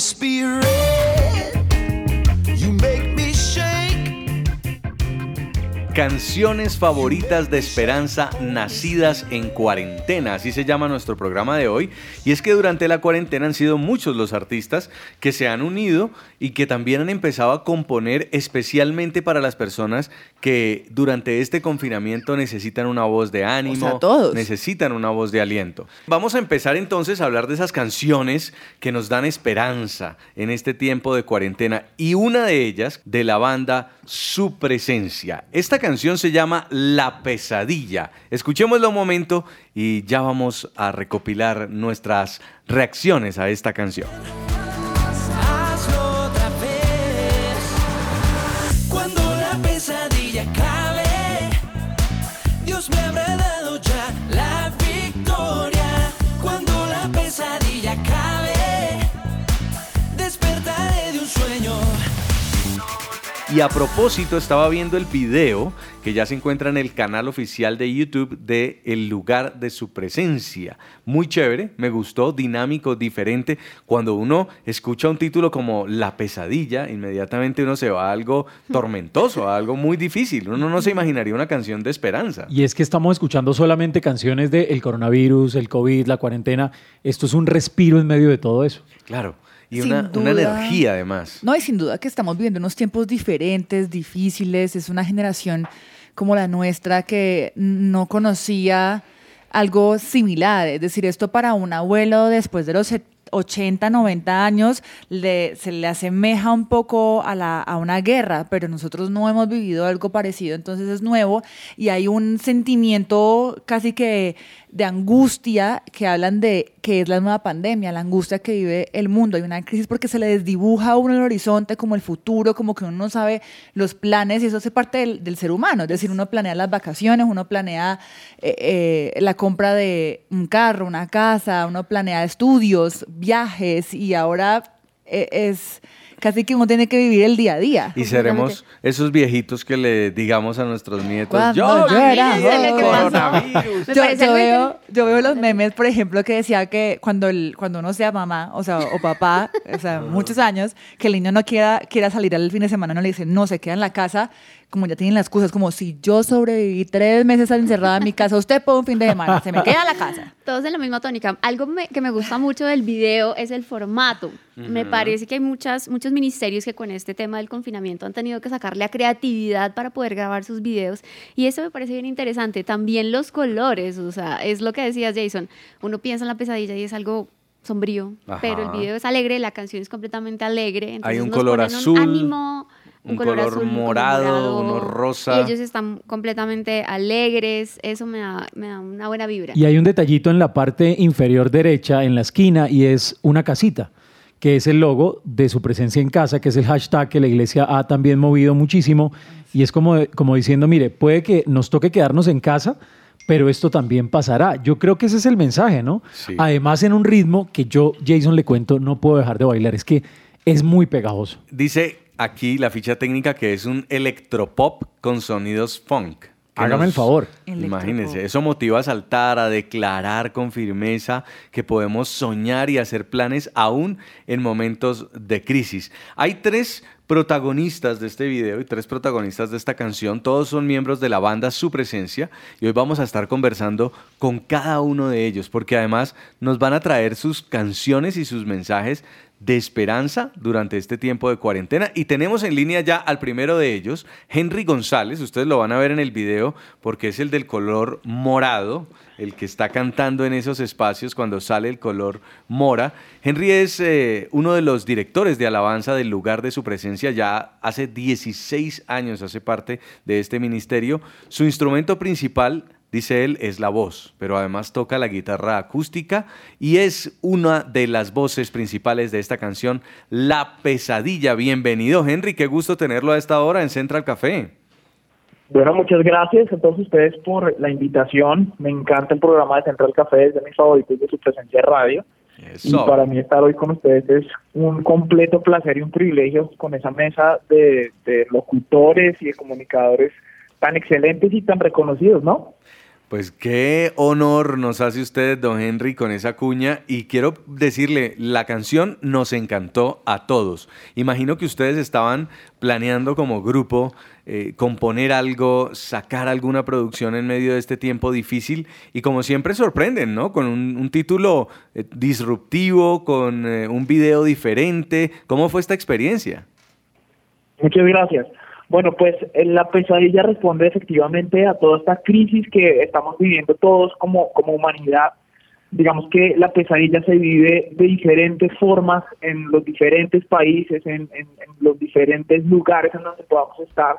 Spirit. Canciones favoritas de esperanza nacidas en cuarentena, así se llama nuestro programa de hoy. Y es que durante la cuarentena han sido muchos los artistas que se han unido y que también han empezado a componer especialmente para las personas que durante este confinamiento necesitan una voz de ánimo, O sea, todos. necesitan una voz de aliento. Vamos a empezar entonces a hablar de esas canciones que nos dan esperanza en este tiempo de cuarentena y una de ellas de la banda Su Presencia. Esta canción se llama La Pesadilla. Escuchémosla un momento y ya vamos a recopilar nuestras reacciones a esta canción. Cuando la pesadilla me Y a propósito, estaba viendo el video que ya se encuentra en el canal oficial de YouTube de El lugar de su presencia. Muy chévere, me gustó, dinámico, diferente. Cuando uno escucha un título como La pesadilla, inmediatamente uno se va a algo tormentoso, a algo muy difícil. Uno no se imaginaría una canción de esperanza. Y es que estamos escuchando solamente canciones de el coronavirus, el COVID, la cuarentena. Esto es un respiro en medio de todo eso. Claro. Y una, energía además. No, y sin duda que estamos viviendo unos tiempos diferentes, difíciles. Es una generación como la nuestra que no conocía algo similar. Es decir, esto para un abuelo después de los set- 80, 90 años le- se le asemeja un poco a, la, a una guerra, pero nosotros no hemos vivido algo parecido, entonces es nuevo y hay un sentimiento casi que de angustia que hablan de que es la nueva pandemia, la angustia que vive el mundo. Hay una crisis porque se le desdibuja a uno el horizonte como el futuro, como que uno no sabe los planes y eso hace parte del, ser humano. Es decir, uno planea las vacaciones, uno planea eh, eh, la compra de un carro, una casa, uno planea estudios, viajes y ahora eh, es casi que uno tiene que vivir el día a día. Y seremos esos viejitos que le digamos a nuestros nietos, yo, yo era viví el joven". coronavirus. Yo, yo veo, yo veo los memes, por ejemplo, que decía que cuando, el, cuando uno sea mamá, o sea, o papá, o sea, muchos años, que el niño no quiera, quiera salir al fin de semana, no le dicen, no, se queda en la casa, como ya tienen las excusas, como si yo sobreviví tres meses encerrada en mi casa, usted puede un fin de semana, se me queda en la casa. Todos en la misma tónica. Algo me- que me gusta mucho del video es el formato. Me parece que hay muchas, muchos ministerios que con este tema del confinamiento han tenido que sacarle a creatividad para poder grabar sus videos. Y eso me parece bien interesante. También los colores, o sea, es lo que decías, Jason. Uno piensa en la pesadilla y es algo sombrío, Ajá. pero el video es alegre, la canción es completamente alegre. entonces un nos color ponen azul, ánimo, un color morado, uno rosa. Y ellos están completamente alegres. Eso me da, me da una buena vibra. Y hay un detallito en la parte inferior derecha, en la esquina, y es una casita, que es el logo de su presencia en casa, que es el hashtag que la iglesia ha también movido muchísimo. Y es como, como diciendo, mire, puede que nos toque quedarnos en casa, pero esto también pasará. Yo creo que ese es el mensaje, ¿no? Sí. Además, en un ritmo que yo, Jason, le cuento, no puedo dejar de bailar. Es que es muy pegajoso. Dice aquí la ficha técnica que es un electropop con sonidos funk. Hágame el favor. Imagínense, eso motiva a saltar, a declarar con firmeza que podemos soñar y hacer planes aún en momentos de crisis. Hay tres protagonistas de este video y tres protagonistas de esta canción. Todos son miembros de la banda Su Presencia y hoy vamos a estar conversando con cada uno de ellos porque además nos van a traer sus canciones y sus mensajes de esperanza durante este tiempo de cuarentena. Y tenemos en línea ya al primero de ellos, Henry González. Ustedes lo van a ver en el video porque es el del color morado, el que está cantando en esos espacios cuando sale el color mora. Henry es eh, uno de los directores de alabanza del lugar de su presencia. Ya hace 16 años hace parte de este ministerio. Su instrumento principal Dice él, es la voz, pero además toca la guitarra acústica y es una de las voces principales de esta canción, La Pesadilla. Bienvenido, Henry, qué gusto tenerlo a esta hora en Central Café. Bueno, muchas gracias a todos ustedes por la invitación. Me encanta el programa de Central Café, es de mis favoritos de su presencia en radio. Y Eso. para mí estar hoy con ustedes es un completo placer y un privilegio con esa mesa de, de locutores y de comunicadores tan excelentes y tan reconocidos, ¿no? Pues qué honor nos hace usted, don Henry, con esa cuña. Y quiero decirle, la canción nos encantó a todos. Imagino que ustedes estaban planeando como grupo eh, componer algo, sacar alguna producción en medio de este tiempo difícil. Y como siempre sorprenden, ¿no? Con un, título eh, disruptivo, con eh, un video diferente. ¿Cómo fue esta experiencia? Muchas gracias. Bueno, pues eh, la pesadilla responde efectivamente a toda esta crisis que estamos viviendo todos como, como humanidad. Digamos que la pesadilla se vive de diferentes formas en los diferentes países, en, en, los diferentes lugares en donde podamos estar,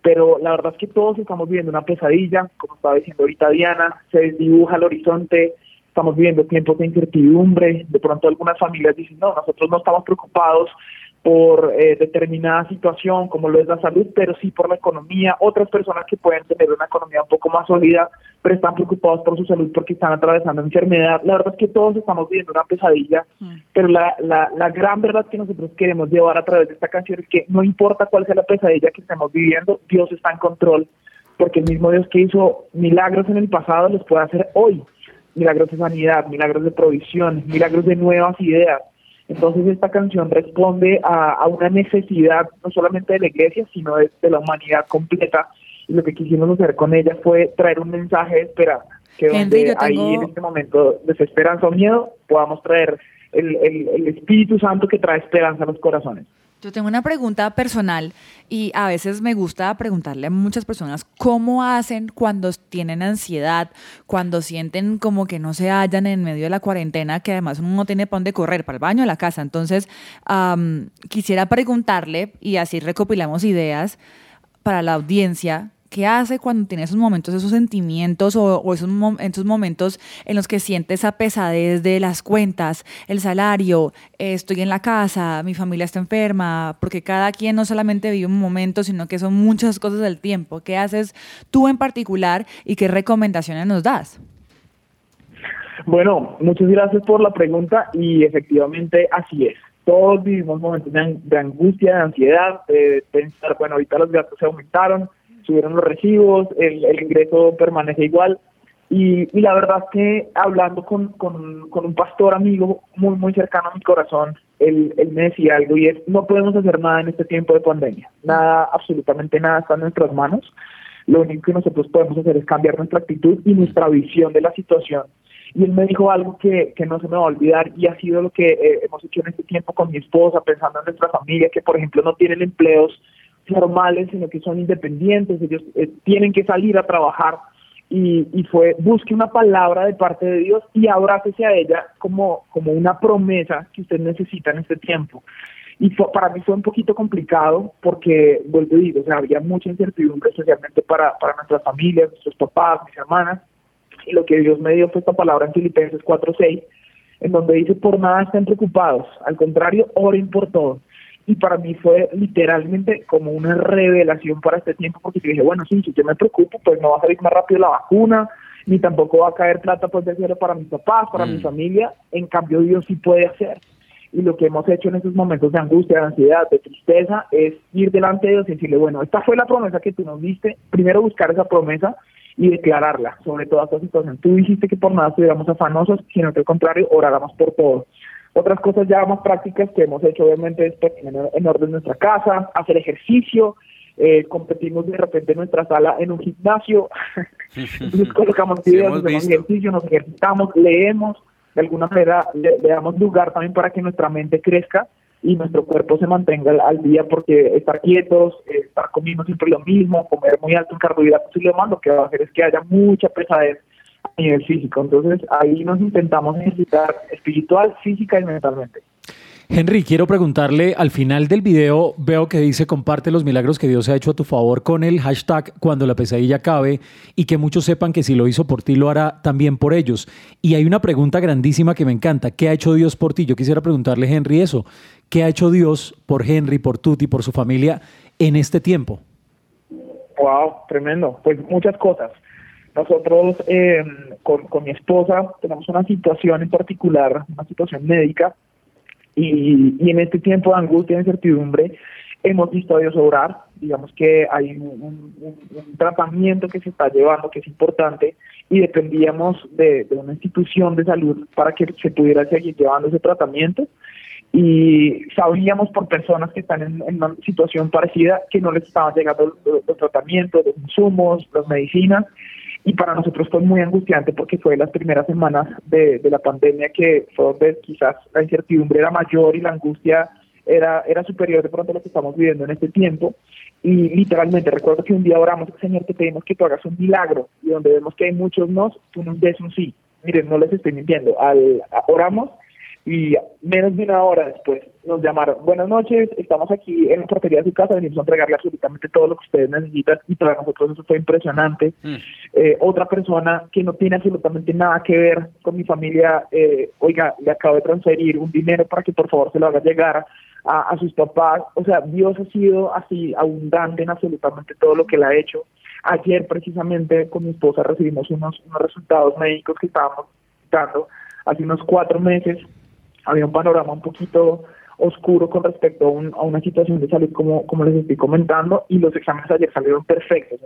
pero la verdad es que todos estamos viviendo una pesadilla, como estaba diciendo ahorita Diana, se desdibuja el horizonte, estamos viviendo tiempos de incertidumbre, de pronto algunas familias dicen, no, nosotros no estamos preocupados por eh, determinada situación, como lo es la salud, pero sí por la economía. Otras personas que pueden tener una economía un poco más sólida, pero están preocupados por su salud porque están atravesando enfermedad. La verdad es que todos estamos viviendo una pesadilla, mm. pero la, la, la gran verdad que nosotros queremos llevar a través de esta canción es que no importa cuál sea la pesadilla que estemos viviendo, Dios está en control, porque el mismo Dios que hizo milagros en el pasado los puede hacer hoy. Milagros de sanidad, milagros de provisión, milagros de nuevas ideas entonces esta canción responde a, una necesidad no solamente de la iglesia, sino de, la humanidad completa. Y lo que quisimos hacer con ella fue traer un mensaje de esperanza, que donde ahí en este momento de desesperanza o miedo podamos traer el, el Espíritu Santo que trae esperanza a los corazones. Yo tengo una pregunta personal y a veces me gusta preguntarle a muchas personas cómo hacen cuando tienen ansiedad, cuando sienten como que no se hallan en medio de la cuarentena, que además uno no tiene para dónde correr, para el baño, a la casa. Entonces, quisiera preguntarle, y así recopilamos ideas para la audiencia, ¿Qué hace cuando tiene esos momentos, esos sentimientos o, esos, esos momentos en los que siente esa pesadez de las cuentas, el salario, estoy en la casa, mi familia está enferma? Porque cada quien no solamente vive un momento, sino que son muchas cosas del tiempo. ¿Qué haces tú en particular y qué recomendaciones nos das? Bueno, muchas gracias por la pregunta y efectivamente así es. Todos vivimos momentos de, angustia, de ansiedad, de pensar, bueno, ahorita los gastos se aumentaron, subieron los recibos, el, ingreso permanece igual. Y, la verdad es que hablando con, con, un pastor amigo muy, muy cercano a mi corazón, él, él, me decía algo y es, no podemos hacer nada en este tiempo de pandemia. Nada, absolutamente nada está en nuestras manos. Lo único que nosotros podemos hacer es cambiar nuestra actitud y nuestra visión de la situación. Y él me dijo algo que, que no se me va a olvidar y ha sido lo que eh, hemos hecho en este tiempo con mi esposa, pensando en nuestra familia, que por ejemplo no tienen empleos formales, sino que son independientes, ellos eh, tienen que salir a trabajar y, y, fue busque una palabra de parte de Dios y abrácese a ella como, como una promesa que usted necesita en este tiempo. Y para mí fue un poquito complicado porque, vuelvo a decir, o sea, había mucha incertidumbre, especialmente para, para nuestras familias, nuestros papás, mis hermanas, y lo que Dios me dio fue esta palabra en Filipenses 4.6, en donde dice, por nada estén preocupados, al contrario, oren por todo y para mí fue literalmente como una revelación para este tiempo porque dije, bueno, sí, si yo me preocupo, pues no va a salir más rápido la vacuna, ni tampoco va a caer plata pues de hacerlo para mis papás, para mi mm. familia, en cambio Dios sí puede hacer. Y lo que hemos hecho en esos momentos de angustia, de ansiedad, de tristeza, es ir delante de Dios y decirle, bueno, esta fue la promesa que tú nos diste, primero buscar esa promesa y declararla sobre toda esta situación. Tú dijiste que por nada estuviéramos afanosos, sino que al contrario, oráramos por todo. Otras cosas ya más prácticas que hemos hecho obviamente es tener en orden nuestra casa, hacer ejercicio, eh, competimos de repente en nuestra sala en un gimnasio, entonces colocamos videos, hacemos ejercicio, nos ejercitamos, leemos, de alguna manera le, damos lugar también para que nuestra mente crezca y nuestro cuerpo se mantenga al, día porque estar quietos, eh, estar comiendo siempre lo mismo, comer muy alto en carbohidratos y demás, lo que va a hacer es que haya mucha pesadez a nivel físico. Entonces ahí nos intentamos necesitar espiritual, física y mentalmente. Henry, quiero preguntarle, al final del video veo que dice comparte los milagros que Dios ha hecho a tu favor con el hashtag cuando la pesadilla acabe y que muchos sepan que si lo hizo por ti lo hará también por ellos. Y hay una pregunta grandísima que me encanta, ¿qué ha hecho Dios por ti? Yo quisiera preguntarle, Henry, eso, ¿qué ha hecho Dios por Henry, por Tuti, por su familia en este tiempo? Wow, tremendo. Pues muchas cosas. Nosotros eh, con, mi esposa tenemos una situación en particular, una situación médica, y, en este tiempo de angustia e incertidumbre, hemos visto a Dios obrar, digamos que hay un, tratamiento que se está llevando que es importante y dependíamos de, una institución de salud para que se pudiera seguir llevando ese tratamiento. Y sabíamos por personas que están en, una situación parecida que no les estaban llegando los, tratamientos, los insumos, las medicinas y para nosotros fue muy angustiante porque fue las primeras semanas de, de la pandemia que fue donde quizás la incertidumbre era mayor y la angustia era, era superior de pronto a lo que estamos viviendo en este tiempo. Y literalmente recuerdo que un día oramos, Señor, te pedimos que tú hagas un milagro. Y donde vemos que hay muchos no, tú nos des un sí. Miren, no les estoy mintiendo. Al, oramos y menos de una hora después nos llamaron. Buenas noches, estamos aquí en la portería de su casa, venimos a entregarle absolutamente todo lo que ustedes necesitan y para nosotros eso fue impresionante. Mm. Eh, otra persona que no tiene absolutamente nada que ver con mi familia, eh, oiga, le acabo de transferir un dinero para que por favor se lo haga llegar a, sus papás. O sea, Dios ha sido así abundante en absolutamente todo lo que él ha hecho. Ayer precisamente con mi esposa recibimos unos, unos resultados médicos que estábamos dando hace unos cuatro meses. Había un panorama un poquito oscuro con respecto a, una situación de salud como, como les estoy comentando y los exámenes ayer salieron perfectos.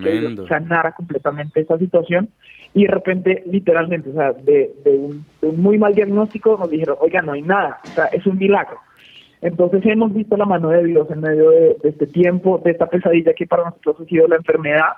que sanara completamente esa situación y de repente, literalmente, o sea, de, de, un, de un muy mal diagnóstico nos dijeron, oiga, no hay nada, o sea, es un milagro. Entonces hemos visto la mano de Dios en medio de, este tiempo, de esta pesadilla que para nosotros ha sido la enfermedad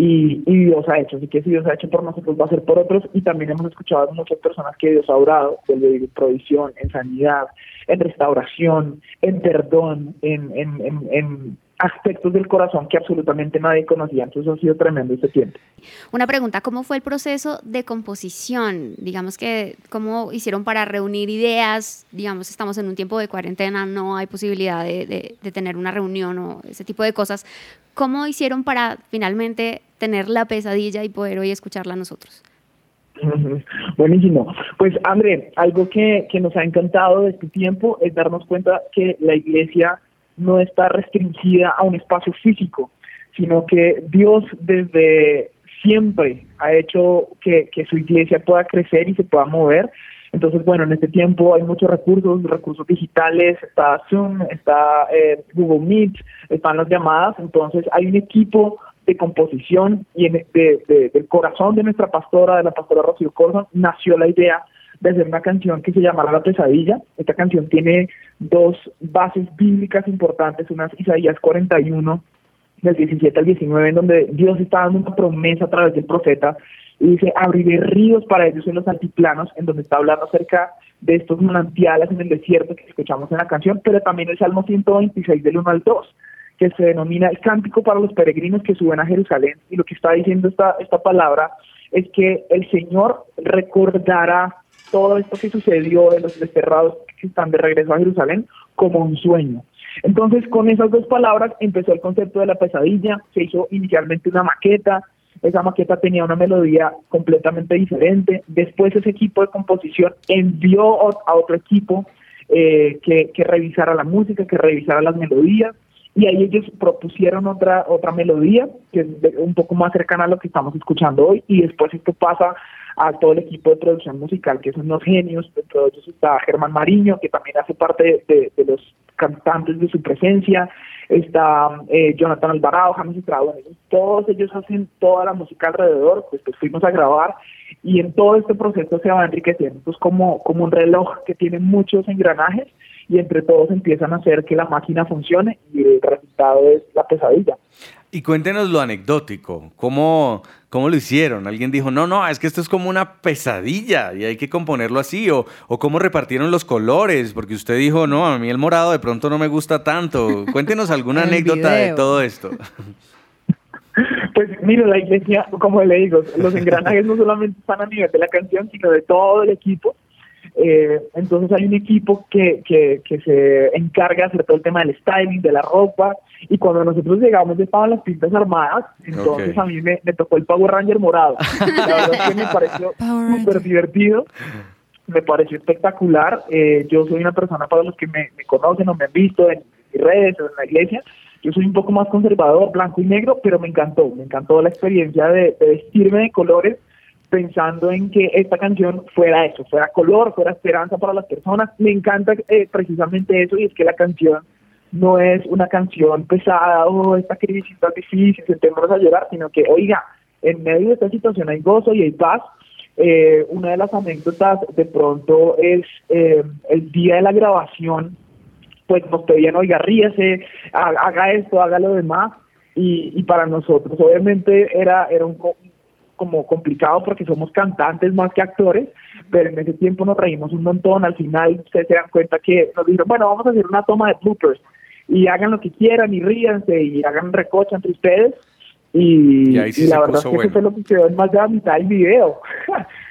y, Dios ha hecho. Así que si Dios ha hecho por nosotros, va a ser por otros. Y también hemos escuchado a muchas personas que Dios ha orado, de provisión, en sanidad, en restauración, en perdón, en, en, en aspectos del corazón que absolutamente nadie conocía. Entonces ha sido tremendo ese tiempo. Una pregunta, ¿cómo fue el proceso de composición? Digamos que, ¿cómo hicieron para reunir ideas? Digamos, estamos en un tiempo de cuarentena, no hay posibilidad de, de tener una reunión o ese tipo de cosas. ¿Cómo hicieron para finalmente tener la pesadilla y poder hoy escucharla a nosotros? Buenísimo. Pues André, algo que, que nos ha encantado de este tiempo es darnos cuenta que la iglesia no está restringida a un espacio físico, sino que Dios desde siempre ha hecho que, su iglesia pueda crecer y se pueda mover. Entonces, bueno, en este tiempo hay muchos recursos, recursos digitales, está Zoom, está eh, Google Meet, están las llamadas, entonces hay un equipo de composición y en, de, del corazón de nuestra pastora, de la pastora Rocío Corson, nació la idea de hacer una canción que se llamará La Pesadilla. Esta canción tiene dos bases bíblicas importantes, una es Isaías 41, del 17 al 19, en donde Dios está dando una promesa a través del profeta y dice, abriré ríos para ellos en los altiplanos, en donde está hablando acerca de estos manantiales en el desierto que escuchamos en la canción, pero también el Salmo 126 del 1 al 2, que se denomina el cántico para los peregrinos que suben a Jerusalén, y lo que está diciendo esta, esta palabra es que el Señor recordará todo esto que sucedió de los desterrados que están de regreso a Jerusalén como un sueño. Entonces, con esas dos palabras empezó el concepto de la pesadilla, se hizo inicialmente una maqueta, esa maqueta tenía una melodía completamente diferente, después ese equipo de composición envió a otro equipo eh, que, que revisara la música, que revisara las melodías, y ahí ellos propusieron otra otra melodía que es un poco más cercana a lo que estamos escuchando hoy y después esto pasa a todo el equipo de producción musical, que son unos genios, dentro de ellos está Germán Mariño, que también hace parte de, los cantantes de su presencia, está eh, Jonathan Alvarado, James Estrada, todos ellos hacen toda la música alrededor, pues, pues, fuimos a grabar y en todo este proceso se va enriqueciendo, pues como, como un reloj que tiene muchos engranajes y entre todos empiezan a hacer que la máquina funcione y el resultado es la pesadilla. Y cuéntenos lo anecdótico, ¿cómo, cómo lo hicieron? Alguien dijo, no, no, es que esto es como una pesadilla y hay que componerlo así, o, o cómo repartieron los colores, porque usted dijo, no, a mí el morado de pronto no me gusta tanto. Cuéntenos alguna anécdota de todo esto. Pues mire, la iglesia, como le digo, los engranajes no solamente están a nivel de la canción, sino de todo el equipo. Eh, entonces hay un equipo que, que, que, se encarga de hacer todo el tema del styling, de la ropa, y cuando nosotros llegamos estaban las pintas armadas, entonces a mí me, me, tocó el Power Ranger morado. La verdad es que me pareció súper divertido, me pareció espectacular. Eh, yo soy una persona, para los que me, conocen o me han visto en redes o en la iglesia, yo soy un poco más conservador, blanco y negro, pero me encantó, me encantó la experiencia de vestirme de colores pensando en que esta canción fuera eso, fuera color, fuera esperanza para las personas. Me encanta eh, precisamente eso y es que la canción no es una canción pesada, oh, esta crisis tan difícil, sentémonos a llorar, sino que, oiga, en medio de esta situación hay gozo y hay paz. Eh, una de las anécdotas de pronto es eh, el día de la grabación, pues nos pedían, oiga, ríese, haga esto, haga lo demás, y, y para nosotros obviamente era, era un, como complicado porque somos cantantes más que actores, pero en ese tiempo nos reímos un montón, al final ustedes se dan cuenta que nos dijeron, bueno, vamos a hacer una toma de bloopers, y hagan lo que quieran y ríanse y hagan recocha entre ustedes. Y, la verdad es que eso fue lo que quedó en más de la mitad del video.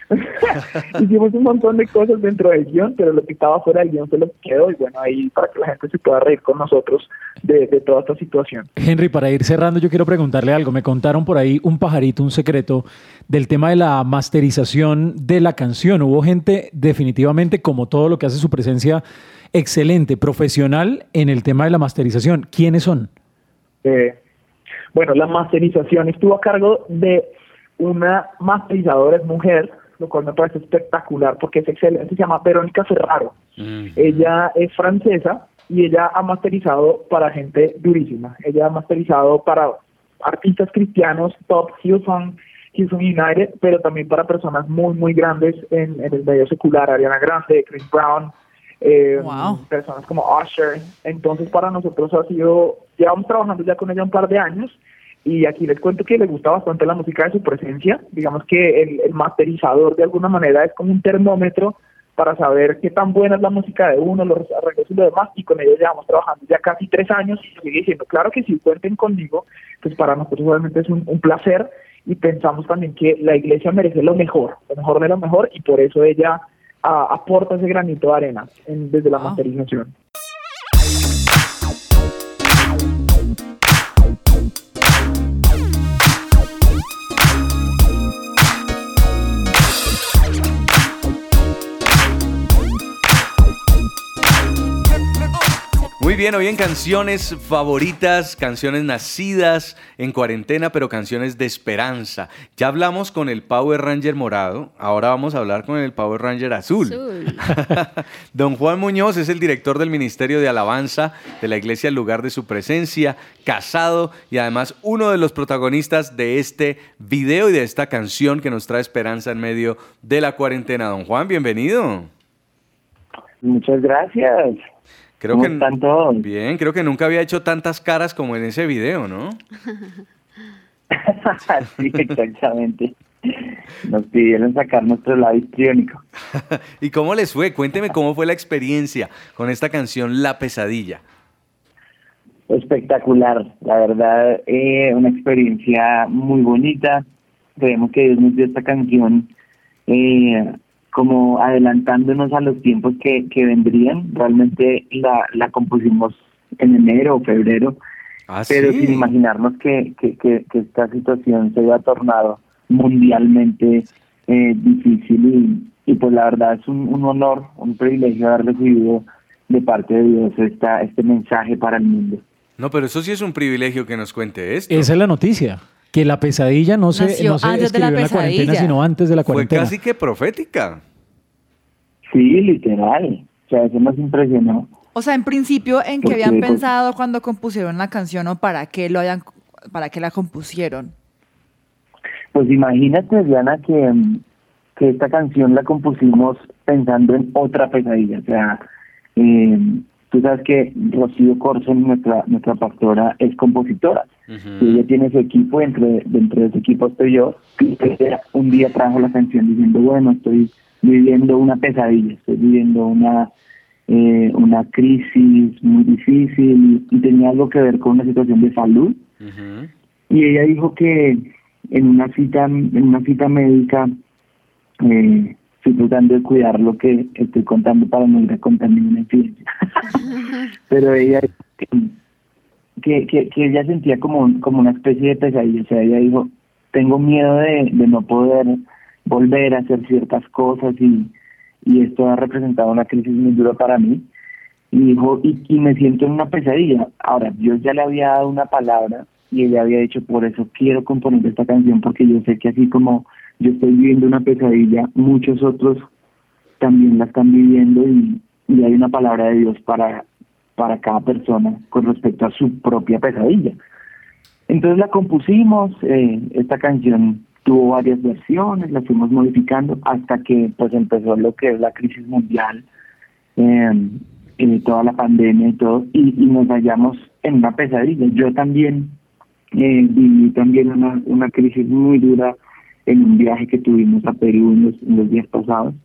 Hicimos un montón de cosas dentro del guion, pero lo que estaba fuera del guion fue lo que quedó. Y bueno, ahí para que la gente se pueda reír con nosotros de, de toda esta situación. Henry, para ir cerrando, yo quiero preguntarle algo. Me contaron por ahí un pajarito, un secreto del tema de la masterización de la canción. Hubo gente, definitivamente, como todo lo que hace su presencia excelente, profesional en el tema de la masterización. ¿Quiénes son? Eh, bueno, la masterización estuvo a cargo de una masterizadora, es mujer, lo cual me parece espectacular porque es excelente, se llama Verónica Ferraro. Ella es francesa y ella ha masterizado para gente durísima. Ella ha masterizado para artistas cristianos, top, Hillsong, Hillsong United, pero también para personas muy, muy grandes en, en el medio secular, Ariana Grande, Chris Brown, eh, personas como Usher. Entonces para nosotros ha sido, llevamos trabajando ya con ella un par de años y aquí les cuento que le gusta bastante la música de su presencia. Digamos que el, masterizador de alguna manera es como un termómetro para saber qué tan buena es la música de uno, los arreglos y lo demás, y con ellos llevamos trabajando ya casi tres años y sigue diciendo, claro que si cuenten conmigo, pues para nosotros obviamente es un, un placer y pensamos también que la iglesia merece lo mejor, lo mejor de lo mejor, y por eso ella aporta ese granito de arena desde la masterización. Muy bien, hoy en canciones favoritas, canciones nacidas en cuarentena, pero canciones de esperanza. Ya hablamos con el Power Ranger morado, ahora vamos a hablar con el Power Ranger azul. Don Juan Muñoz es el director del Ministerio de Alabanza de la Iglesia, el lugar de su presencia, casado y además uno de los protagonistas de este video y de esta canción que nos trae esperanza en medio de la cuarentena. Don Juan, bienvenido. Muchas gracias. Creo que Bien, creo que nunca había hecho tantas caras como en ese video, ¿no? sí, exactamente. Nos pidieron sacar nuestro lado histriónico. ¿Y cómo les fue? Cuénteme cómo fue la experiencia con esta canción La Pesadilla. Espectacular, la verdad, eh, una experiencia muy bonita. Creemos que Dios nos dio esta canción eh, como adelantándonos a los tiempos que, que vendrían. Realmente la, la compusimos en enero o febrero, ah, pero sin imaginarnos que, que, que, esta situación se haya tornado mundialmente eh, difícil y, y pues la verdad es un, un honor, un privilegio haber recibido de parte de Dios esta, este mensaje para el mundo. No, pero eso sí es un privilegio que nos cuente esto. Esa es la noticia. Que la pesadilla no se, no se escribió en la cuarentena, sino antes de la cuarentena. Fue casi que profética. Sí, literal. O sea, eso nos impresionó. O sea, en principio, ¿en qué habían pues, pensado cuando compusieron la canción o para qué lo hayan, para qué la compusieron? Pues imagínate, Diana, que, que esta canción la compusimos pensando en otra pesadilla. O sea, eh, tú sabes que Rocío Corson, nuestra nuestra pastora, es compositora. Y ella tiene su equipo, entre, dentro de ese equipo estoy yo. Y un día trajo la canción diciendo, bueno, estoy viviendo una pesadilla, estoy viviendo una eh, una crisis muy difícil y tenía algo que ver con una situación de salud. Y ella dijo que en una cita en una cita médica eh, estoy tratando de cuidar lo que estoy contando para no ir a contar ninguna incidencia. Pero ella que, que, ella sentía como, como una especie de pesadilla, o sea, ella dijo, tengo miedo de, de no poder volver a hacer ciertas cosas y, y esto ha representado una crisis muy dura para mí. Y dijo, y, y me siento en una pesadilla. Ahora, Dios ya le había dado una palabra y ella había dicho, por eso quiero componer esta canción, porque yo sé que así como yo estoy viviendo una pesadilla, muchos otros también la están viviendo y, y hay una palabra de Dios para para cada persona con respecto a su propia pesadilla. Entonces la compusimos, eh, esta canción tuvo varias versiones, la fuimos modificando hasta que pues empezó lo que es la crisis mundial, eh, toda la pandemia y todo, y, nos hallamos en una pesadilla. Yo también eh, viví también una, una crisis muy dura en un viaje que tuvimos a Perú en los, días pasados.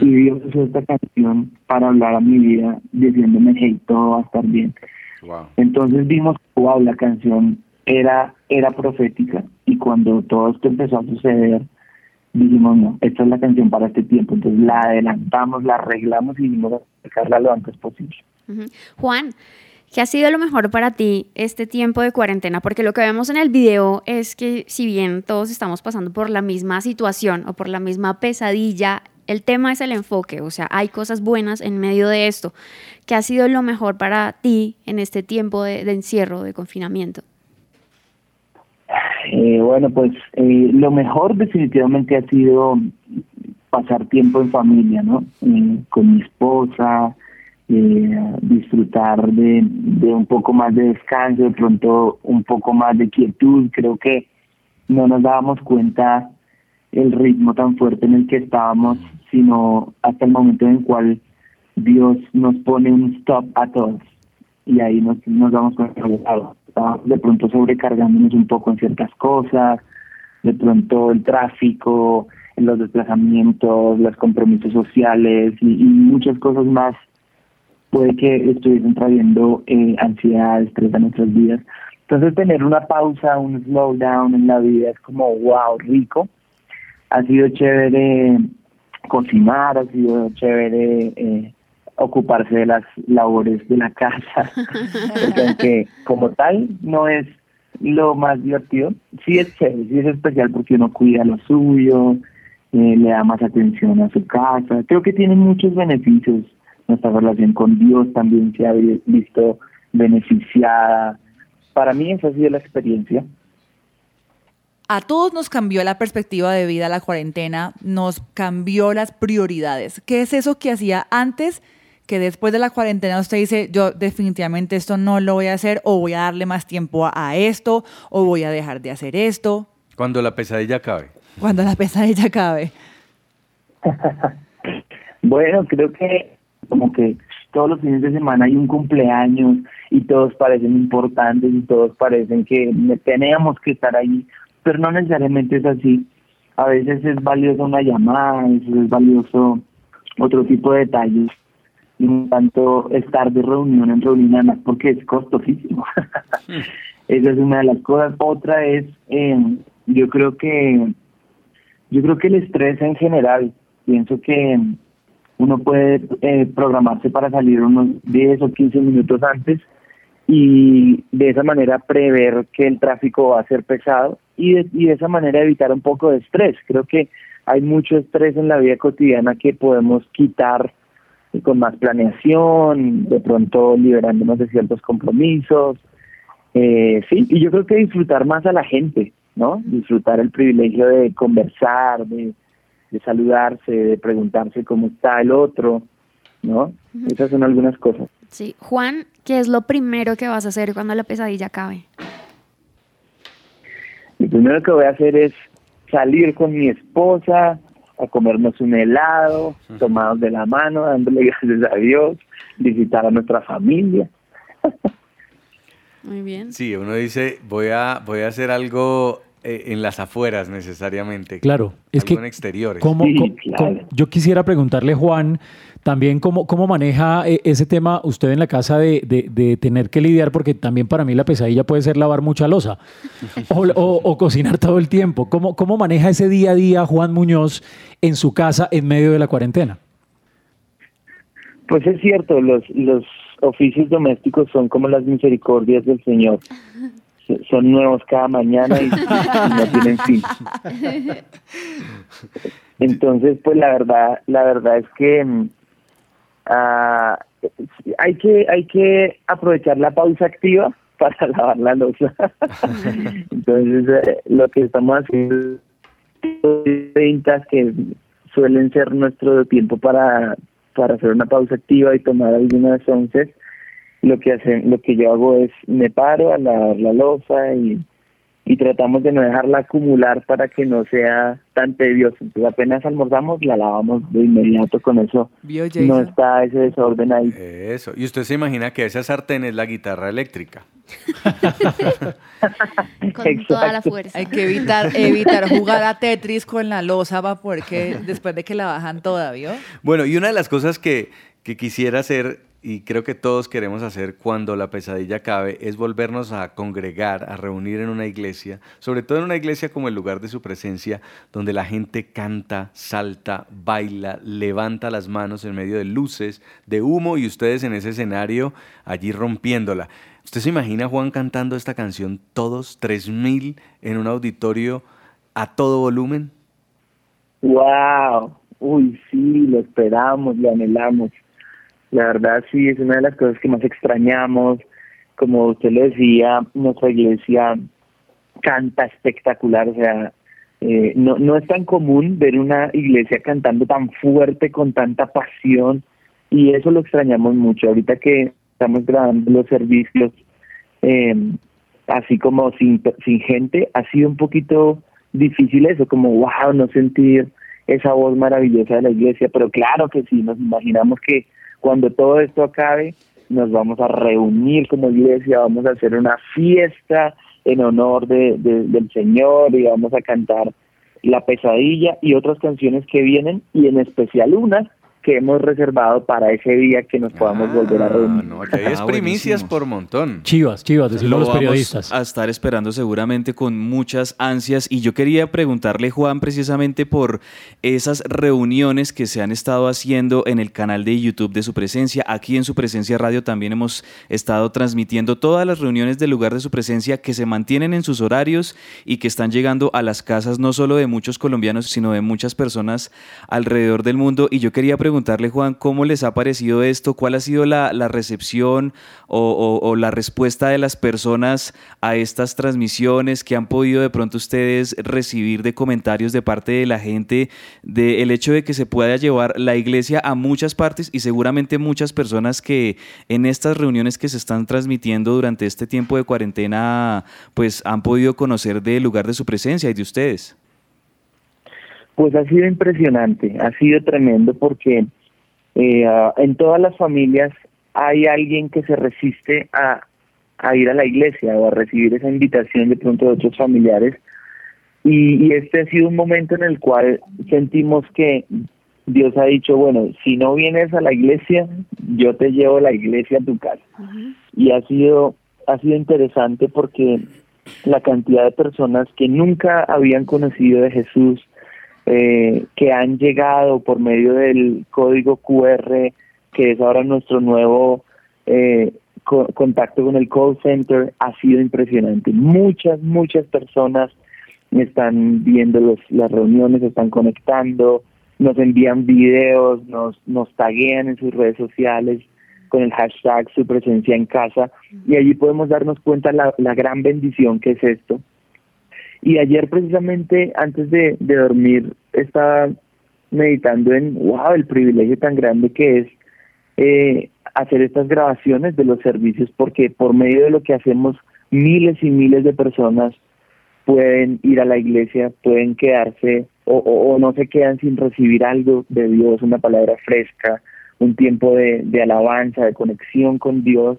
Y Dios usó esta canción para hablar a mi vida, diciéndome, hey, todo va a estar bien. Entonces vimos, wow, la canción era, era profética y cuando todo esto empezó a suceder, dijimos, no, esta es la canción para este tiempo. Entonces la adelantamos, la arreglamos y dimos a sacarla lo antes posible. Juan, ¿Qué ha sido lo mejor para ti este tiempo de cuarentena? Porque lo que vemos en el video es que si bien todos estamos pasando por la misma situación o por la misma pesadilla, el tema es el enfoque, o sea, hay cosas buenas en medio de esto. ¿Qué ha sido lo mejor para ti en este tiempo de, encierro, de confinamiento? Eh, bueno, pues eh, lo mejor definitivamente ha sido pasar tiempo en familia, ¿no? Eh, con mi esposa, eh, disfrutar de, un poco más de descanso, de pronto un poco más de quietud. Creo que no nos dábamos cuenta el ritmo tan fuerte en el que estábamos, sino hasta el momento en el cual Dios nos pone un stop a todos y ahí nos, nos damos cuenta de pronto sobrecargándonos un poco en ciertas cosas, de pronto el tráfico, los desplazamientos, los compromisos sociales y muchas cosas más puede que estuviesen trayendo eh, ansiedad, estrés a nuestras vidas. Entonces tener una pausa, un slowdown en la vida es como wow, rico. Ha sido chévere cocinar, ha sido chévere eh, ocuparse de las labores de la casa, porque aunque como tal no es lo más divertido, sí es chévere, sí es especial porque uno cuida lo suyo, eh, le da más atención a su casa. Creo que tiene muchos beneficios nuestra relación con Dios también se ha visto beneficiada. Para mí esa ha sido la experiencia. A todos nos cambió la perspectiva de vida la cuarentena, nos cambió las prioridades. ¿Qué es eso que hacía antes que después de la cuarentena usted dice, yo definitivamente esto no lo voy a hacer o voy a darle más tiempo a, esto o voy a dejar de hacer esto? Cuando la pesadilla acabe. Cuando la pesadilla acabe. bueno, creo que como que todos los fines de semana hay un cumpleaños y todos parecen importantes y todos parecen que tenemos que estar ahí, pero no necesariamente es así. A veces es valioso una llamada, a es valioso otro tipo de detalles y no tanto estar de reunión en reunión porque es costosísimo. Esa es una de las cosas. Otra es, eh, yo creo que, yo creo que el estrés en general, pienso que uno puede eh, programarse para salir unos 10 o 15 minutos antes y de esa manera prever que el tráfico va a ser pesado y de, y de esa manera evitar un poco de estrés. Creo que hay mucho estrés en la vida cotidiana que podemos quitar con más planeación, de pronto liberándonos de ciertos compromisos. Eh, sí, y yo creo que disfrutar más a la gente, ¿no? Disfrutar el privilegio de conversar, de, de saludarse, de preguntarse cómo está el otro, ¿no? Esas son algunas cosas. Sí. Juan, ¿qué es lo primero que vas a hacer cuando la pesadilla acabe? Lo primero que voy a hacer es salir con mi esposa a comernos un helado, tomados de la mano, dándole gracias a Dios, visitar a nuestra familia. Muy bien. Sí, uno dice, voy a, voy a hacer algo eh, en las afueras necesariamente. Claro, es que en exteriores. ¿cómo, yo quisiera preguntarle, Juan, también cómo, cómo maneja eh, ese tema usted en la casa de, de, tener que lidiar, porque también para mí la pesadilla puede ser lavar mucha losa o, o, cocinar todo el tiempo. ¿Cómo, ¿Cómo maneja ese día a día Juan Muñoz en su casa en medio de la cuarentena? Pues es cierto, los, los oficios domésticos son como las misericordias del Señor son nuevos cada mañana y, no tienen fin. Entonces, pues la verdad, la verdad es que ah, hay que hay que aprovechar la pausa activa para lavar la losa. Entonces, eh, lo que estamos haciendo ventas que suelen ser nuestro tiempo para para hacer una pausa activa y tomar algunas once lo que hacen, lo que yo hago es me paro a lavar la losa y, y tratamos de no dejarla acumular para que no sea tan tedioso. Entonces apenas almorzamos, la lavamos de inmediato con eso. ¿Vio, No está ese desorden ahí. Eso. Y usted se imagina que esa sartén es la guitarra eléctrica. Con toda la Exacto. fuerza. Hay que evitar, evitar jugar a Tetris con la losa para poder que después de que la bajan toda, ¿vio? Bueno, y una de las cosas que, que quisiera hacer, y creo que todos queremos hacer cuando la pesadilla acabe, es volvernos a congregar, a reunir en una iglesia, sobre todo en una iglesia como el lugar de su presencia, donde la gente canta, salta, baila, levanta las manos en medio de luces, de humo, y ustedes en ese escenario allí rompiéndola. ¿Usted se imagina Juan cantando esta canción todos, 3.000 en un auditorio a todo volumen? Wow, uy, sí, lo esperamos, lo anhelamos. La verdad, sí, es una de las cosas que más extrañamos. Como usted lo decía, nuestra iglesia canta espectacular, o sea, eh, no, no es tan común ver una iglesia cantando tan fuerte, con tanta pasión, y eso lo extrañamos mucho. Ahorita que estamos grabando los servicios, eh, así como sin, sin gente, ha sido un poquito difícil eso, como wow, no sentir esa voz maravillosa de la iglesia, pero claro que sí, nos imaginamos que cuando todo esto acabe, nos vamos a reunir como iglesia, vamos a hacer una fiesta en honor de, de- del Señor y vamos a cantar La pesadilla y otras canciones que vienen y en especial una que hemos reservado para ese día que nos podamos volver a Ah, reunir. No, aquí hay Ah, primicias buenísimo. por montón. Chivas, chivas, decirlo a Lo los vamos periodistas. a estar esperando seguramente con muchas ansias y yo quería preguntarle Juan precisamente por esas reuniones que se han estado haciendo en el canal de YouTube de su presencia. Aquí en su presencia radio también hemos estado transmitiendo todas las reuniones del lugar de su presencia que se mantienen en sus horarios y que están llegando a las casas no solo de muchos colombianos sino de muchas personas alrededor del mundo y yo quería preguntarle Juan cómo les ha parecido esto, cuál ha sido la, la recepción o, la respuesta de las personas a estas transmisiones que han podido de pronto ustedes recibir de comentarios de parte de la gente del hecho de que se pueda llevar la iglesia a muchas partes y seguramente muchas personas que en estas reuniones que se están transmitiendo durante este tiempo de cuarentena pues han podido conocer del lugar de su presencia y de ustedes. Pues ha sido impresionante, ha sido tremendo porque eh, en todas las familias hay alguien que se resiste a, a ir a la iglesia o a recibir esa invitación de pronto de otros familiares. Y, y este ha sido un momento en el cual sentimos que Dios ha dicho, bueno, si no vienes a la iglesia, yo te llevo a la iglesia a tu casa. Y ha sido, ha sido interesante porque la cantidad de personas que nunca habían conocido de Jesús, eh, que han llegado por medio del código QR, que es ahora nuestro nuevo eh, co- contacto con el call center, ha sido impresionante. Muchas, muchas personas están viendo los, las reuniones, están conectando, nos envían videos, nos, nos taguean en sus redes sociales con el hashtag su presencia en casa y allí podemos darnos cuenta la, la gran bendición que es esto. Y ayer precisamente antes de, de dormir estaba meditando en, wow, el privilegio tan grande que es eh, hacer estas grabaciones de los servicios porque por medio de lo que hacemos miles y miles de personas pueden ir a la iglesia, pueden quedarse o, o, o no se quedan sin recibir algo de Dios, una palabra fresca, un tiempo de, de alabanza, de conexión con Dios.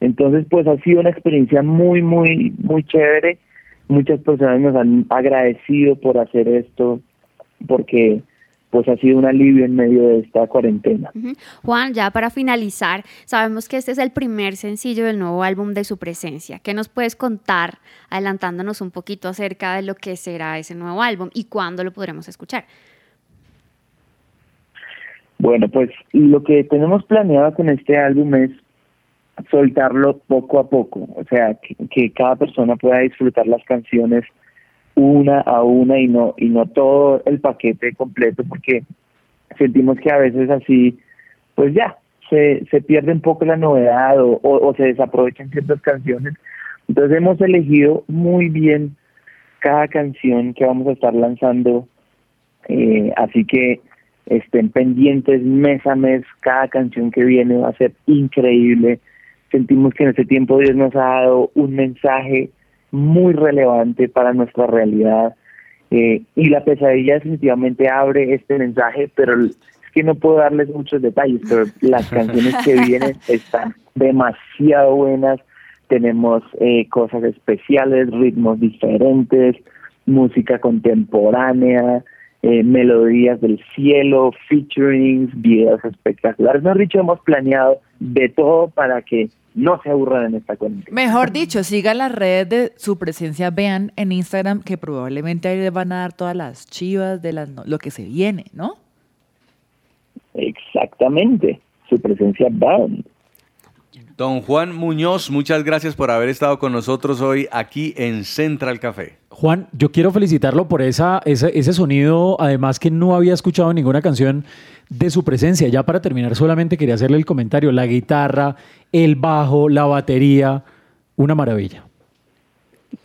Entonces, pues ha sido una experiencia muy, muy, muy chévere. Muchas personas nos han agradecido por hacer esto, porque pues ha sido un alivio en medio de esta cuarentena. Juan, ya para finalizar, sabemos que este es el primer sencillo del nuevo álbum de su presencia. ¿Qué nos puedes contar, adelantándonos un poquito acerca de lo que será ese nuevo álbum y cuándo lo podremos escuchar? Bueno, pues lo que tenemos planeado con este álbum es soltarlo poco a poco, o sea, que, que cada persona pueda disfrutar las canciones una a una y no y no todo el paquete completo porque sentimos que a veces así pues ya se, se pierde un poco la novedad o, o, se desaprovechan ciertas canciones. Entonces hemos elegido muy bien cada canción que vamos a estar lanzando eh, así que estén pendientes mes a mes cada canción que viene va a ser increíble. Sentimos que en este tiempo Dios nos ha dado un mensaje muy relevante para nuestra realidad eh, y la pesadilla definitivamente abre este mensaje, pero es que no puedo darles muchos detalles, pero las canciones que vienen están demasiado buenas, tenemos eh, cosas especiales, ritmos diferentes, música contemporánea, eh, melodías del cielo, featurings, videos espectaculares. Mejor dicho, hemos planeado de todo para que no se aburran en esta cuenta. Mejor dicho, sigan las redes de su presencia, vean en Instagram que probablemente ahí les van a dar todas las chivas de las, lo que se viene, ¿no? Exactamente, su presencia Band. Don Juan Muñoz, muchas gracias por haber estado con nosotros hoy aquí en Central Café. Juan, yo quiero felicitarlo por esa, ese, ese sonido, además que no había escuchado ninguna canción de su presencia. Ya para terminar, solamente quería hacerle el comentario, la guitarra, el bajo, la batería, una maravilla.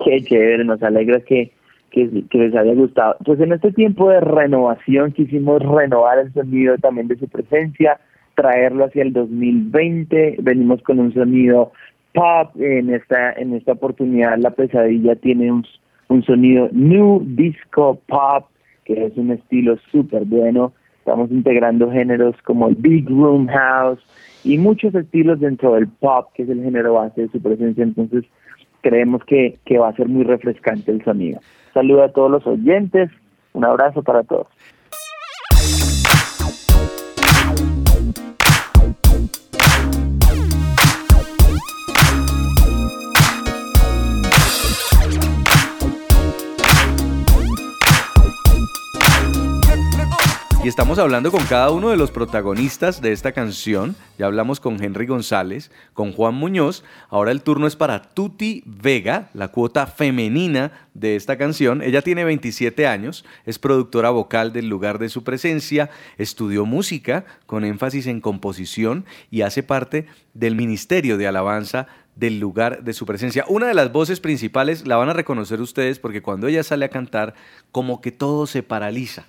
Qué chévere, nos alegra que, que, les haya gustado. Pues en este tiempo de renovación quisimos renovar el sonido también de su presencia, traerlo hacia el 2020. Venimos con un sonido pop. En esta, en esta oportunidad, la pesadilla tiene un, un sonido new disco pop, que es un estilo súper bueno. Estamos integrando géneros como el Big Room House y muchos estilos dentro del pop, que es el género base de su presencia. Entonces, creemos que, que va a ser muy refrescante el sonido. Saludo a todos los oyentes. Un abrazo para todos. Y estamos hablando con cada uno de los protagonistas de esta canción. Ya hablamos con Henry González, con Juan Muñoz. Ahora el turno es para Tuti Vega, la cuota femenina de esta canción. Ella tiene 27 años, es productora vocal del lugar de su presencia, estudió música con énfasis en composición y hace parte del Ministerio de Alabanza del lugar de su presencia. Una de las voces principales la van a reconocer ustedes porque cuando ella sale a cantar, como que todo se paraliza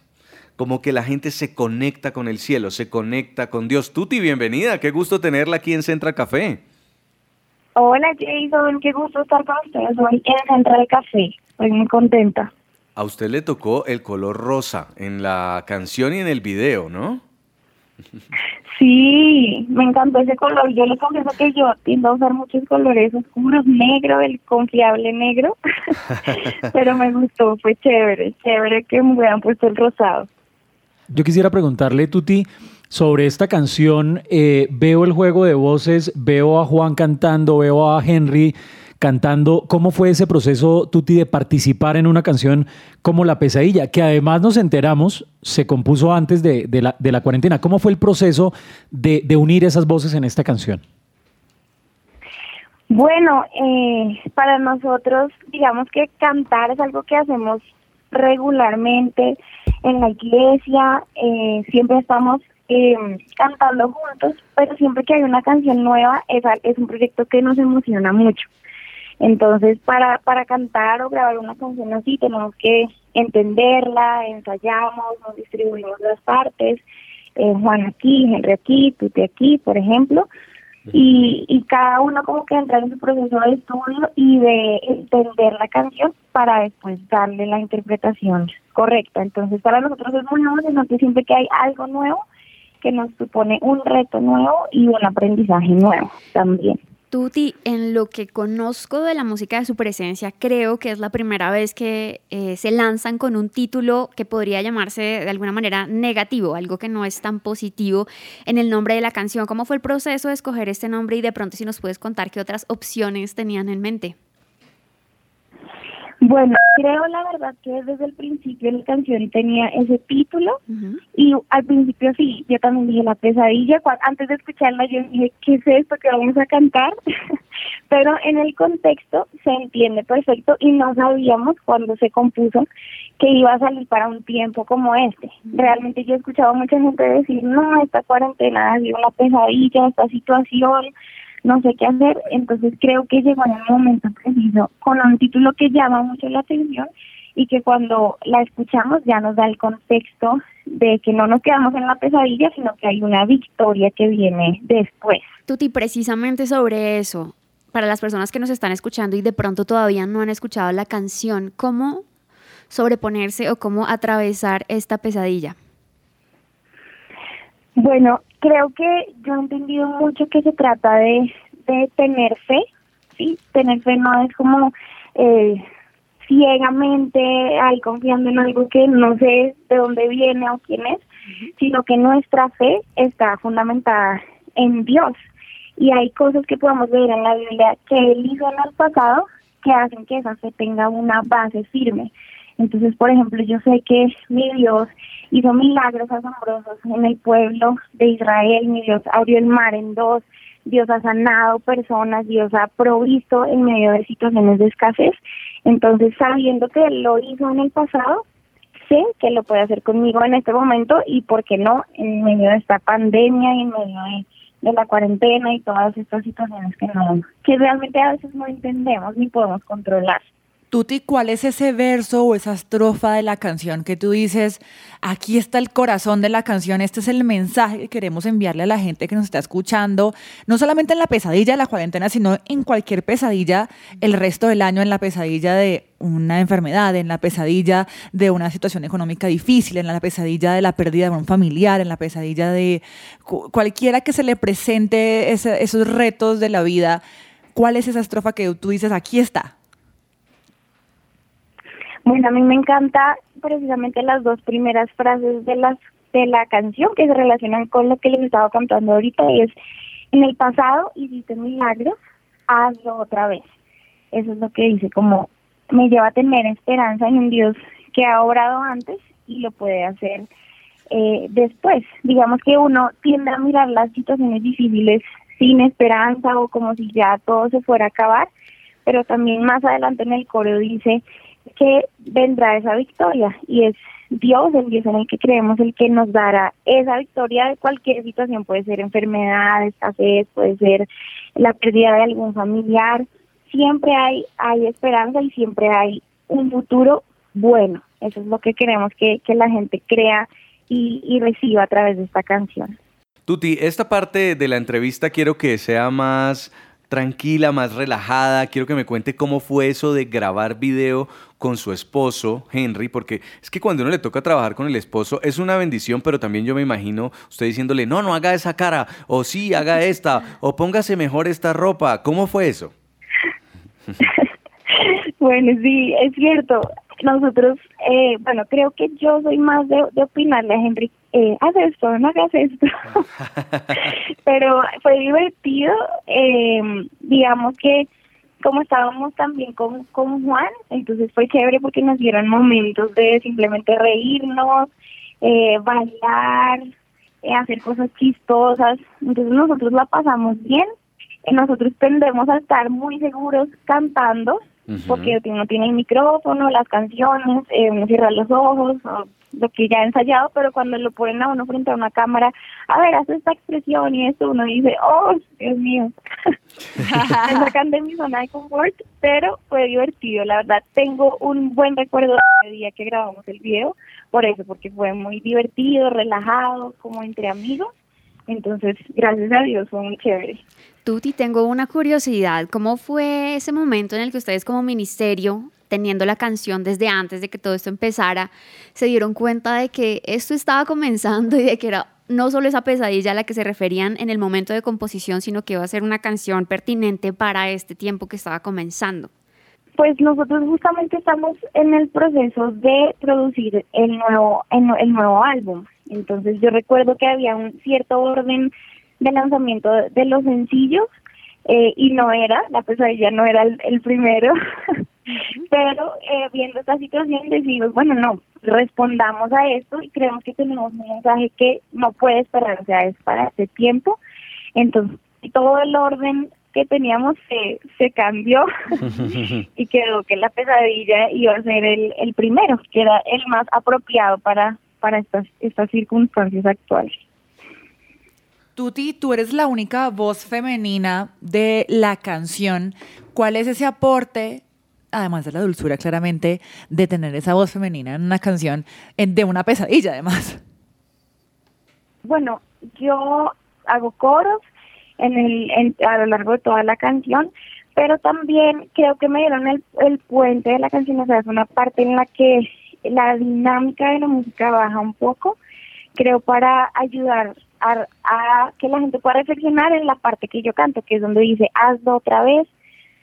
como que la gente se conecta con el cielo, se conecta con Dios. Tuti, bienvenida, qué gusto tenerla aquí en Central Café. Hola Jason, qué gusto estar con ustedes hoy en Central Café. Estoy muy contenta. A usted le tocó el color rosa en la canción y en el video, ¿no? Sí, me encantó ese color. Yo les confieso que yo tiendo a usar muchos colores oscuros, negro, el confiable negro, pero me gustó, fue chévere, chévere que me hubieran puesto el rosado. Yo quisiera preguntarle, Tuti, sobre esta canción. Eh, veo el juego de voces, veo a Juan cantando, veo a Henry cantando. ¿Cómo fue ese proceso, Tuti, de participar en una canción como La Pesadilla? Que además nos enteramos, se compuso antes de, la, cuarentena. ¿Cómo fue el proceso de, de, unir esas voces en esta canción? Bueno, eh, para nosotros, digamos que cantar es algo que hacemos regularmente en la iglesia, eh, siempre estamos eh, cantando juntos, pero siempre que hay una canción nueva es, es un proyecto que nos emociona mucho. Entonces, para, para cantar o grabar una canción así, tenemos que entenderla, ensayamos, nos distribuimos las partes, eh, Juan aquí, Henry aquí, Tuti aquí, por ejemplo, y, y cada uno como que entra en su proceso de estudio y de entender la canción para después darle la interpretación correcta. Entonces, para nosotros es muy emocionante siempre que hay algo nuevo que nos supone un reto nuevo y un aprendizaje nuevo también. Tuti, en lo que conozco de la música de su presencia, creo que es la primera vez que eh, se lanzan con un título que podría llamarse de alguna manera negativo, algo que no es tan positivo en el nombre de la canción. ¿Cómo fue el proceso de escoger este nombre y de pronto si nos puedes contar qué otras opciones tenían en mente? Bueno, creo la verdad que desde el principio la canción tenía ese título uh -huh. y al principio sí, yo también dije la pesadilla, antes de escucharla yo dije, ¿qué es esto que vamos a cantar? Pero en el contexto se entiende perfecto y no sabíamos cuando se compuso que iba a salir para un tiempo como este. Realmente yo he escuchado a mucha gente decir, no, esta cuarentena ha sido una pesadilla, esta situación, no sé qué hacer, entonces creo que llegó en el momento preciso con un título que llama mucho la atención y que cuando la escuchamos ya nos da el contexto de que no nos quedamos en la pesadilla, sino que hay una victoria que viene después. Tuti, precisamente sobre eso, para las personas que nos están escuchando y de pronto todavía no han escuchado la canción, ¿cómo sobreponerse o cómo atravesar esta pesadilla? Bueno, creo que yo he entendido mucho que se trata de, de tener fe, ¿sí? Tener fe no es como eh, ciegamente ahí confiando en algo que no sé de dónde viene o quién es, sino que nuestra fe está fundamentada en Dios. Y hay cosas que podemos ver en la Biblia que Él hizo en el pasado que hacen que esa fe tenga una base firme. Entonces, por ejemplo, yo sé que mi Dios hizo milagros asombrosos en el pueblo de Israel, mi Dios abrió el mar en dos, Dios ha sanado personas, Dios ha provisto en medio de situaciones de escasez. Entonces, sabiendo que lo hizo en el pasado, sé que lo puede hacer conmigo en este momento y, ¿por qué no?, en medio de esta pandemia y en medio de, de la cuarentena y todas estas situaciones que no, que realmente a veces no entendemos ni podemos controlar. Tuti, ¿cuál es ese verso o esa estrofa de la canción que tú dices, aquí está el corazón de la canción, este es el mensaje que queremos enviarle a la gente que nos está escuchando, no solamente en la pesadilla de la cuarentena, sino en cualquier pesadilla el resto del año, en la pesadilla de una enfermedad, en la pesadilla de una situación económica difícil, en la pesadilla de la pérdida de un familiar, en la pesadilla de cualquiera que se le presente esos retos de la vida? ¿Cuál es esa estrofa que tú dices, aquí está? Bueno, a mí me encanta precisamente las dos primeras frases de las de la canción que se relacionan con lo que les estaba contando ahorita y es en el pasado hiciste milagros, hazlo otra vez. Eso es lo que dice, como me lleva a tener esperanza en un Dios que ha obrado antes y lo puede hacer eh, después. Digamos que uno tiende a mirar las situaciones difíciles sin esperanza o como si ya todo se fuera a acabar, pero también más adelante en el coro dice, que vendrá esa victoria y es Dios, el Dios en el que creemos, el que nos dará esa victoria de cualquier situación, puede ser enfermedad, escasez, puede ser la pérdida de algún familiar, siempre hay, hay esperanza y siempre hay un futuro bueno. Eso es lo que queremos que, que la gente crea y, y reciba a través de esta canción. Tuti, esta parte de la entrevista quiero que sea más tranquila, más relajada. Quiero que me cuente cómo fue eso de grabar video con su esposo, Henry, porque es que cuando uno le toca trabajar con el esposo es una bendición, pero también yo me imagino usted diciéndole, no, no haga esa cara, o sí, haga esta, o póngase mejor esta ropa. ¿Cómo fue eso? bueno, sí, es cierto. Nosotros, eh, bueno, creo que yo soy más de, de opinarle a Henry, eh, haz esto, no hagas esto. Pero fue divertido, eh, digamos que como estábamos también con, con Juan, entonces fue chévere porque nos dieron momentos de simplemente reírnos, eh, bailar, eh, hacer cosas chistosas, entonces nosotros la pasamos bien, eh, nosotros tendemos a estar muy seguros cantando, porque uno tiene el micrófono, las canciones, eh, uno cierra los ojos, lo que ya he ensayado, pero cuando lo ponen a uno frente a una cámara, a ver, hace esta expresión y esto, uno dice, oh, Dios mío, me sacan de mi zona de confort, pero fue divertido, la verdad, tengo un buen recuerdo del día que grabamos el video, por eso, porque fue muy divertido, relajado, como entre amigos, entonces, gracias a Dios, fue muy chévere. Tuti, tengo una curiosidad. ¿Cómo fue ese momento en el que ustedes como ministerio, teniendo la canción desde antes de que todo esto empezara, se dieron cuenta de que esto estaba comenzando y de que era no solo esa pesadilla a la que se referían en el momento de composición, sino que iba a ser una canción pertinente para este tiempo que estaba comenzando? Pues nosotros justamente estamos en el proceso de producir el nuevo, el nuevo álbum. Entonces yo recuerdo que había un cierto orden de lanzamiento de los sencillos eh, y no era, la pesadilla no era el, primero, pero eh, viendo esta situación decimos, bueno, no, respondamos a esto y creemos que tenemos un mensaje que no puede esperar, o sea, es para este tiempo. Entonces, todo el orden que teníamos se, se cambió y quedó que la pesadilla iba a ser el, el primero, que era el más apropiado para, para estas, estas circunstancias actuales. Tuti, tú eres la única voz femenina de la canción. ¿Cuál es ese aporte además de la dulzura, claramente, de tener esa voz femenina en una canción de una pesadilla, además. Bueno, yo hago coros en el, en- a lo largo de toda la canción, pero también creo que me dieron el, el puente de la canción, o sea, es una parte en la que la dinámica de la música baja un poco, creo para ayudar a, a que la gente pueda reflexionar en la parte que yo canto, que es donde dice, hazlo otra vez,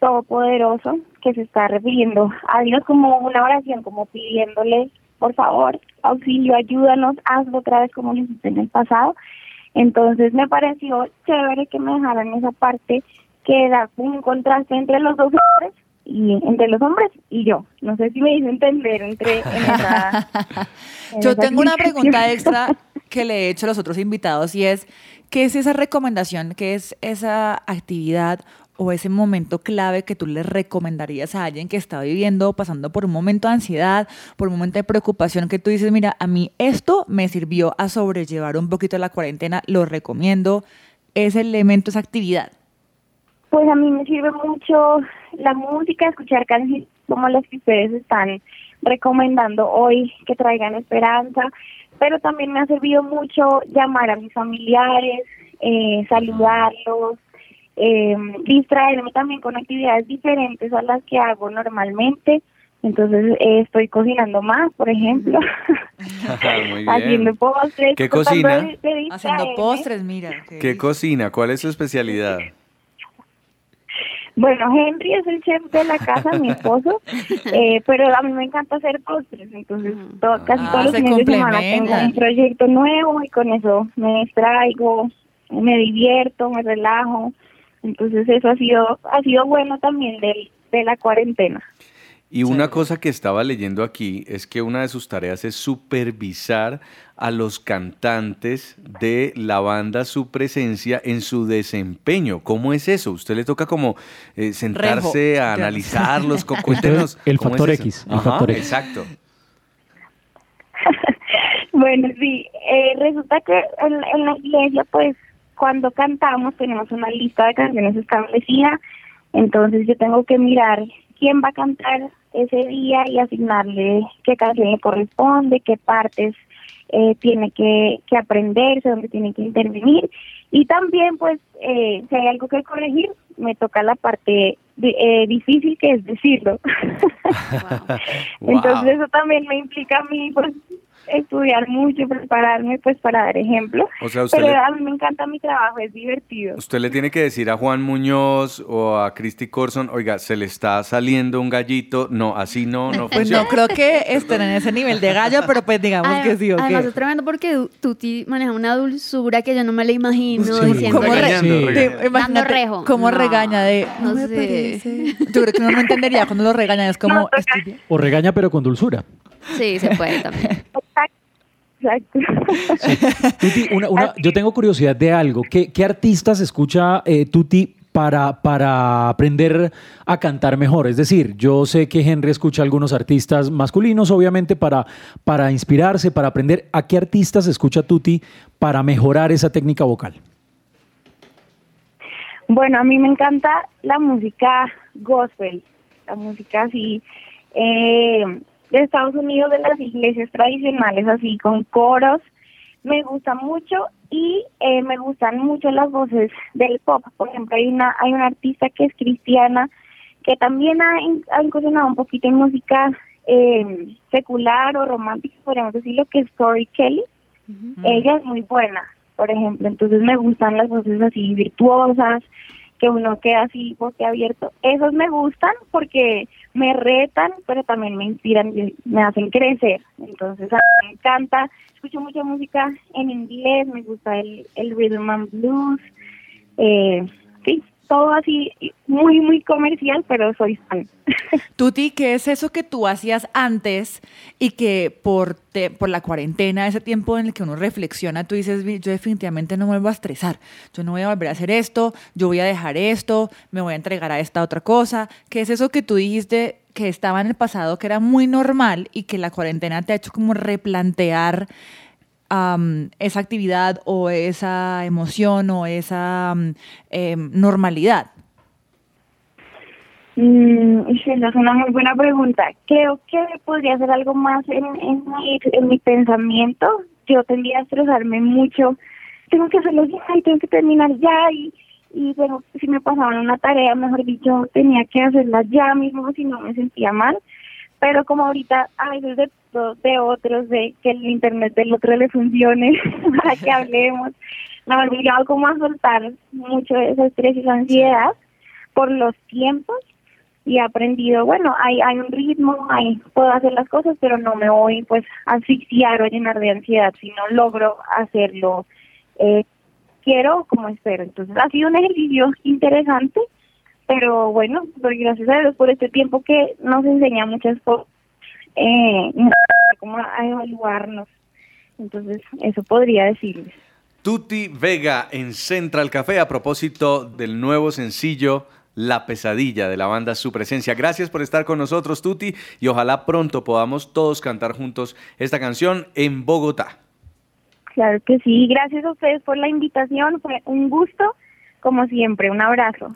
todopoderoso, que se está refiriendo a Dios como una oración, como pidiéndole, por favor, auxilio, ayúdanos, hazlo otra vez como lo hiciste en el pasado. Entonces me pareció chévere que me dejaran esa parte que da un contraste entre los dos hombres y entre los hombres y yo. No sé si me hice entender entre en esa- en Yo tengo una pregunta extra que le he hecho a los otros invitados y es, ¿qué es esa recomendación, qué es esa actividad o ese momento clave que tú le recomendarías a alguien que está viviendo o pasando por un momento de ansiedad, por un momento de preocupación que tú dices, mira, a mí esto me sirvió a sobrellevar un poquito la cuarentena, lo recomiendo, ese elemento, esa actividad? Pues a mí me sirve mucho la música, escuchar canciones como las que ustedes están recomendando hoy, que traigan esperanza, pero también me ha servido mucho llamar a mis familiares, eh, saludarlos, eh, distraerme también con actividades diferentes a las que hago normalmente. Entonces eh, estoy cocinando más, por ejemplo, Muy bien. haciendo postres. ¿Qué cocina? de- de Haciendo postres, mira. qué ¿Qué cocina? ¿Cuál es su especialidad? Bueno, Henry es el chef de la casa, mi esposo, eh, pero a mí me encanta hacer postres, entonces to- casi Ah, todos los se fines de semana tengo un proyecto nuevo y con eso me distraigo, me divierto, me relajo, entonces eso ha sido ha sido bueno también del, de la cuarentena. Y una cosa que estaba leyendo aquí es que una de sus tareas es supervisar a los cantantes de la banda su presencia en su desempeño. ¿Cómo es eso? ¿Usted le toca como eh, sentarse Rejo. a analizarlos? Cuéntenos. El ¿cómo es factor eso? X, el Ajá, factor X. Exacto. Bueno, sí, eh, resulta que en, en la iglesia, pues, cuando cantamos tenemos una lista de canciones establecida, entonces yo tengo que mirar quién va a cantar ese día y asignarle qué canción le corresponde, qué partes eh, tiene que, que aprenderse, dónde tiene que intervenir. Y también, pues, eh, si hay algo que corregir, me toca la parte eh, difícil que es decirlo. Entonces Wow. eso también me implica a mí pues estudiar mucho, prepararme pues para dar ejemplo. O sea, usted Pero le- a mí me encanta mi trabajo, es divertido. Usted le tiene que decir a Juan Muñoz o a Christy Corson, oiga, se le está saliendo un gallito. No, así no, no Pues funciona. no creo que estén en ese nivel de gallo, pero pues digamos que sí, ¿o qué? Además es tremendo porque Tuti maneja una dulzura que yo no me la imagino Sí. diciendo ¿Cómo re- Regañando, Sí. regañando. Te- imagínate rejo. cómo No, regaña de... no sé. parece". Yo creo que uno no entendería cuando lo regaña, es como... No. O regaña pero con dulzura. Sí, se puede también. Exacto. Tuti, una- una- yo tengo curiosidad de algo. ¿Qué, qué artistas escucha eh, Tuti para, para aprender a cantar mejor? Es decir, yo sé que Henry escucha a algunos artistas masculinos, obviamente, para, para inspirarse, para aprender. ¿A qué artistas escucha Tuti para mejorar esa técnica vocal? Bueno, a mí me encanta la música gospel, la música así eh, de Estados Unidos, de las iglesias tradicionales, así con coros. Me gusta mucho y eh, me gustan mucho las voces del pop. Por ejemplo, hay una hay una artista que es cristiana que también ha, ha incursionado un poquito en música eh, secular o romántica, podríamos decirlo, que es Tori Kelly. Ella es muy buena, por ejemplo, entonces me gustan las voces así virtuosas, que uno queda así abierto. Esos me gustan porque me retan, pero también me inspiran y me hacen crecer. Entonces a mí me encanta, escucho mucha música en inglés, me gusta el, el rhythm and blues, eh, sí, todo así muy, muy comercial, pero soy fan. Tuti, ¿qué es eso que tú hacías antes y que por, te- por la cuarentena, ese tiempo en el que uno reflexiona, tú dices, "Vi- yo definitivamente no me vuelvo a estresar, yo no voy a volver a hacer esto, yo voy a dejar esto, me voy a entregar a esta otra cosa? ¿Qué es eso que tú dijiste que estaba en el pasado, que era muy normal y que la cuarentena te ha hecho como replantear am, esa actividad o esa emoción o esa em, normalidad? Mm, esa es una muy buena pregunta. Creo que podría ser algo más en, mi, en mi pensamiento. Yo tendría a estresarme mucho. Tengo que hacerlo ya y tengo que terminar ya y, y pero si me pasaban una tarea, mejor dicho, tenía que hacerla ya mismo si no me sentía mal. Pero como ahorita a veces de, de otros, de que el internet del otro le funcione para que hablemos, me ha obligado como a soltar mucho ese estrés y esa ansiedad por los tiempos y he aprendido, bueno, hay, hay un ritmo, hay, puedo hacer las cosas, pero no me voy pues a asfixiar o llenar de ansiedad, si no logro hacerlo, eh, quiero como espero. Entonces ha sido un ejercicio interesante, pero bueno, doy gracias a Dios por este tiempo que nos enseña muchas cosas, eh, como a evaluarnos. Entonces, eso podría decirles. Tuti Vega en Central Café a propósito del nuevo sencillo La pesadilla de la banda Su Presencia. Gracias por estar con nosotros, Tuti, y ojalá pronto podamos todos cantar juntos esta canción en Bogotá. Claro que sí, gracias a ustedes por la invitación, fue un gusto, como siempre, un abrazo.